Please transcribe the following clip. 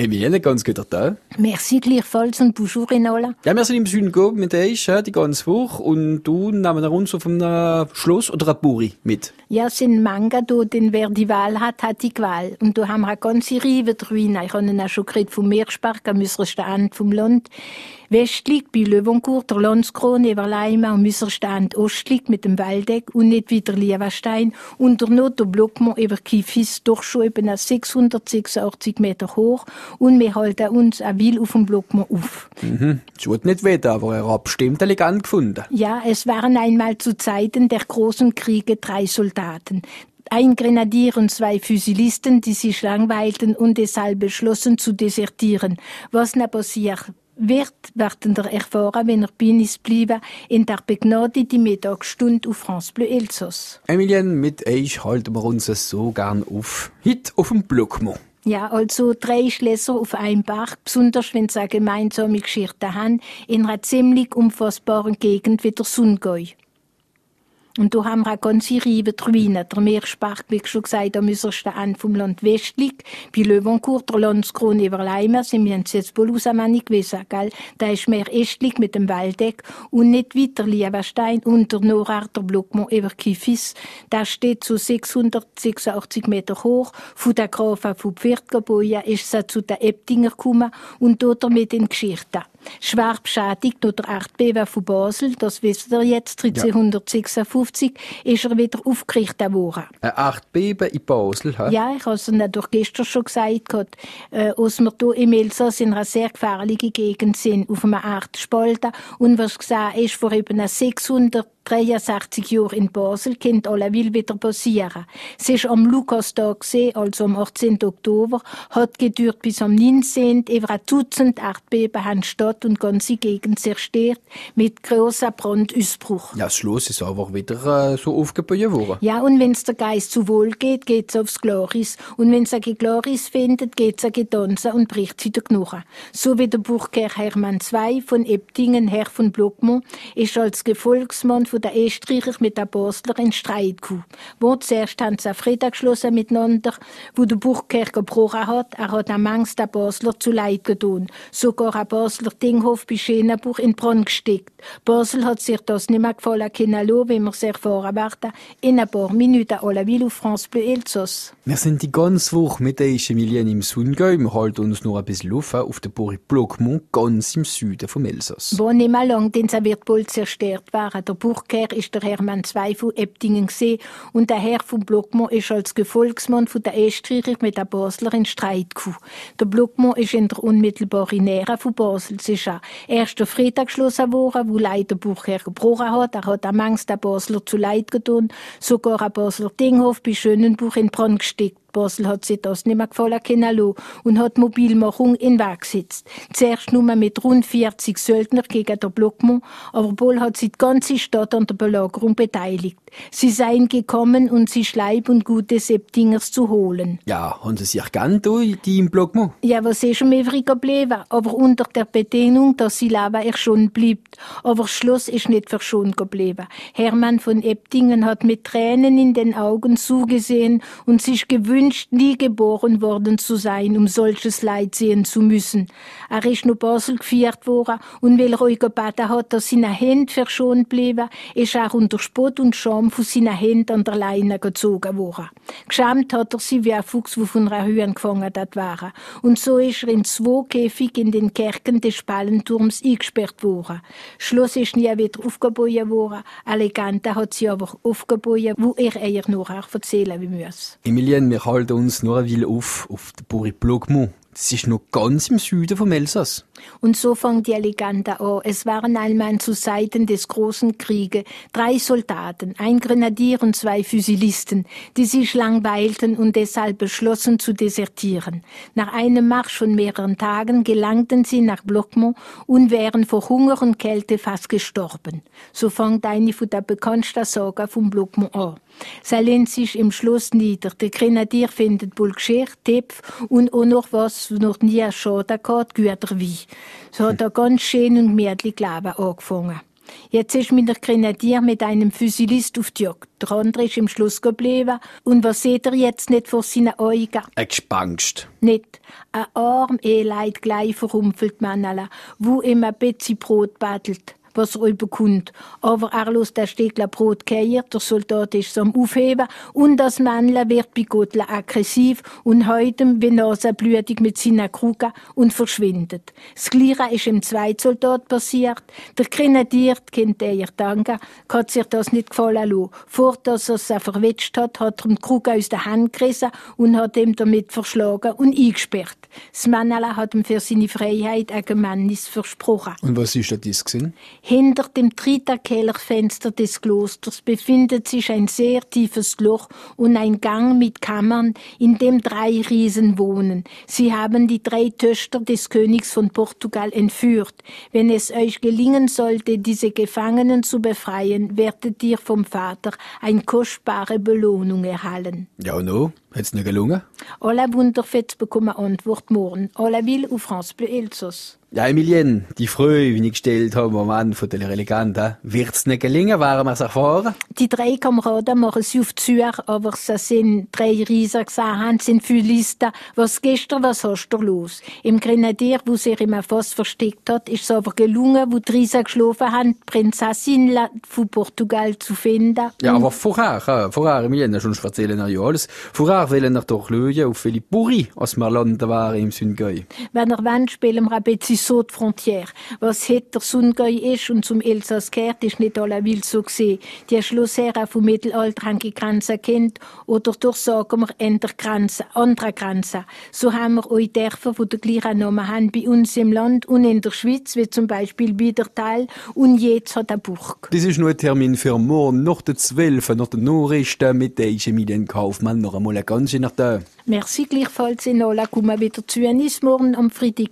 Emilie, ganz guter Tag. Merci gleichfalls und bonjour alle. Ja, wir sind im Süden gegangen mit euch die ganze Woche und du nehmen wir uns auf einem Schloss oder einer Buri mit. Ja, sind Manga da, denn wer die Wahl hat, hat die Qual. Und da haben wir eine ganze Reihe drin. Ich habe ihn auch schon geredet vom Meerspark am äußersten Ende vom Land. Westlich bei Löwencourt, der Landskrone über Leima am äußersten Ende ostlich mit dem Waldeck und nicht wieder Liewenstein. Und der Not der Blockmont über Kifis doch schon eben 686 Meter hoch und wir halten uns ein Will auf dem Blockmont auf. Mhm. Es wird nicht weiter, aber er hat bestimmt elegant gefunden. Ja, es waren einmal zu Zeiten der großen Kriege drei Soldaten. Ein Grenadier und zwei Fusilisten, die sich langweilten und deshalb beschlossen zu desertieren. Was na passiert wird, werden wir erfahren, wenn er bei uns bleiben, in der begnadeten Mittagsstunde auf France Bleu Elsass. Emilien, mit euch halten wir uns so gern auf. Heute auf dem Blockmont. Ja, also drei Schlösser auf einem Bach, besonders wenn sie eine gemeinsame Geschichte haben, in einer ziemlich unfassbaren Gegend wie der Sungau. Und da haben wir eine ganze Reihe Ruinen. Der Meerspark, wie schon gesagt, am äußersten Ende vom Land westlich. Bei Löwencourt, der Landskrone über Leimer, sind wir wohl aus nicht gewesen, gell? Da ist mehr östlich mit dem Waldeck und nicht weiter Liebenstein und der Norarter Blockmont über Kifis. Da steht zu 686 Meter hoch. Von der Grafen von Pferdgebäude ist sie zu den Ebtinger gekommen und dort damit in Geschichte. Schwer beschädigt durch der Erdbeben von Basel, das wisst ihr jetzt, 1356, ja. ist er wieder aufgerichtet worden. Ein Erdbeben in Basel, he? Ja, ich habe es durch gestern schon gesagt, äh, als wir hier im Elsass in einer sehr gefährlichen Gegend sind, auf einem Erdspalten, und was gesagt ist, vor eben 600 63 Jahre in Basel, kennt alle will wieder passieren. Es ist am Lukastag gesehen, also am 18. Oktober, hat gedauert bis am 19. Über ein Dutzend Erdbeben haben Stadt und ganze Gegend zerstört, mit großer Brandausbruch. Ja, das Schloss ist einfach wieder äh, so aufgebaut worden. Ja, und wenn es der Geist zu wohl geht, geht's aufs Gloris. Und wenn es ein Gloris findet, geht's ein Gedonse und bricht sie der Knochen. So wie der Burgherr Hermann II von Ebdingen, Herr von Blockmont, ist als Gefolgsmann von der Österreicher mit der Basler in Streit gekommen. Wo zuerst haben sie Frieden geschlossen miteinander, wo der Burgherr gebrochen hat, er hat am Angst der Basler zu Leid getan. Sogar ein Basler Dinghof bei Schenenbuch in Brand gesteckt. Basel hat sich das nicht mehr gefallen können wie wir es erfahren werden, in ein paar Minuten la Ville auf France Bleu Elsass. Wir sind die ganze Woche mit der Emilien im Sundgau. Wir halten uns noch ein bisschen auf, auf der Burg Blockmont, ganz im Süden vom Elsass. Wo nicht mehr lang, denn sie wird bald zerstört werden. Der Burgherr ist der Hermann II von Ebdingen gesehen und der Herr von Blockmont ist als Gefolgsmann von der Österreicher mit der Basler in Streit gekommen. Der Blockmont ist in der unmittelbaren Nähe von Basel. Es ist auch erster Freitag geschlossen worden, wo leider Burgherr gebrochen hat. Er hat am Angst der Basler zu Leid getan. Sogar ein Basler Dinghof bei Schönenbuch in Brand gesteckt. Basel hat sich das nicht mehr gefallen können und hat Mobilmachung in Weg gesetzt. Zuerst nur mit rund 40 Söldner gegen den Blockmont, aber wohl hat sich die ganze Stadt an der Belagerung beteiligt. Sie seien gekommen, um sich Leib und Gute Septingers zu holen. Ja, haben sie sich gern die im Blockmont? Ja, was ist schon übrig geblieben, aber unter der Bedingung, dass sie Leben erschont bleibt. Aber das Schloss ist nicht verschont geblieben. Hermann von Ebdingen hat mit Tränen in den Augen zugesehen und sich gewünscht, wünscht, nie geboren worden zu sein, um solches Leid sehen zu müssen. Er ist nur Basel geführt worden und weil er euch gebeten hat, dass seine Hände verschont blieben, ist er unter Spott und Scham von seinen Händen an der Leine gezogen worden. Geschämt hat er sie wie ein Fuchs, der von einer Höhe gefangen waren. Und so ist er in zwei Käfig in den Kerken des Spallenturms eingesperrt worden. Schloss ist nie wieder aufgebaut worden. Eine Legende hat sie aber aufgebaut, wo er eher noch erzählen muss. Emilien, wir halten uns nur ein auf, auf der Burg Blockmont. Das ist noch ganz im Süden vom Elsass. Und so fängt die Legende an. Es waren einmal zu Zeiten des großen Krieges drei Soldaten, ein Grenadier und zwei Fusilisten, die sich langweilten und deshalb beschlossen zu desertieren. Nach einem Marsch von mehreren Tagen gelangten sie nach Blockmont und wären vor Hunger und Kälte fast gestorben. So fängt eine von der bekanntesten Sagen vom Blockmont an. Sie lehnt sich im Schloss nieder. Der Grenadier findet wohl Geschirr, Tepf und auch noch was, noch nie Schaden gehabt, Güter wie. So hat er ganz schön und gemütlich Leben angefangen. Jetzt ist mir der Grenadier mit einem Füsilist auf die Jagd. Der andere ist im Schluss geblieben. Und was seht ihr jetzt nicht vor seinen Augen? Ein Gespangst. Nicht. Ein arm Eleit gleich verrumpelt Manala, wo ihm ein bisschen Brot badelt was er überkommt. Aber er lässt der Stegler Brot keier, der Soldat ist am Aufheben und das Männle wird bei Gottler aggressiv und heute wie nasenblütig mit seiner Kruge und verschwindet. Das Gleiche ist im Zweitsoldat passiert. Der Grenadier, kennt er danken, hat sich das nicht gefallen lassen. Vor dass er es verwetscht hat, hat er die Kruge aus der Hand gerissen und hat ihm damit verschlagen und eingesperrt. Das Männle hat ihm für seine Freiheit ein Gemannis versprochen. Und was ist das gewesen? Hinter dem Triterkellerfenster des Klosters befindet sich ein sehr tiefes Loch und ein Gang mit Kammern, in dem drei Riesen wohnen. Sie haben die drei Töchter des Königs von Portugal entführt. Wenn es euch gelingen sollte, diese Gefangenen zu befreien, werdet ihr vom Vater eine kostbare Belohnung erhalten. Ja, und no? Hat's nicht gelungen? Alle Wunderfets bekommen Antwort morgen. Alle will auf France Bleu Elsass. Ja, Emilien, die Frage, die ich gestellt habe am Ende von der Elegante, wird's nicht gelingen, waren wir es erfahren? Die drei Kameraden machen sie auf Zürich, aber es sind drei Riesen gesagt, sind viele Listen. Was gestern, was hast du los? Im Grenadier, wo sich im Fass versteckt hat, ist es aber gelungen, wo die Riesen geschlafen haben, die Prinzessin von Portugal zu finden. Ja, aber vorher, äh, vorher, Emilien, sonst erzählen wir ja alles. Vorher wollen wir doch schauen auf Philippe Bourri, als wir landen waren im Süngäu. Wenn er wollt, spielen wir ein bisschen so die Frontière. Was het der Sungäu ist und zum Elsass gehört, ist nicht alle will so gesehen. Die Schlossherren vom Mittelalter haben die Grenzen kennt oder durch sagen wir andere Grenzen, andere Grenzen. So haben wir auch Dörfer, die den gleichen Namen haben bei uns im Land und in der Schweiz, wie zum Beispiel Biedertal und jetzt hat er Burg. Das ist nur ein Termin für morgen, nach der 12. nach der Nachrichten mit der Emilien Kaufmann noch einmal eine ganze Nacht. Merci gleichfalls in Ola, kommen wieder zu uns morgen am Freitag.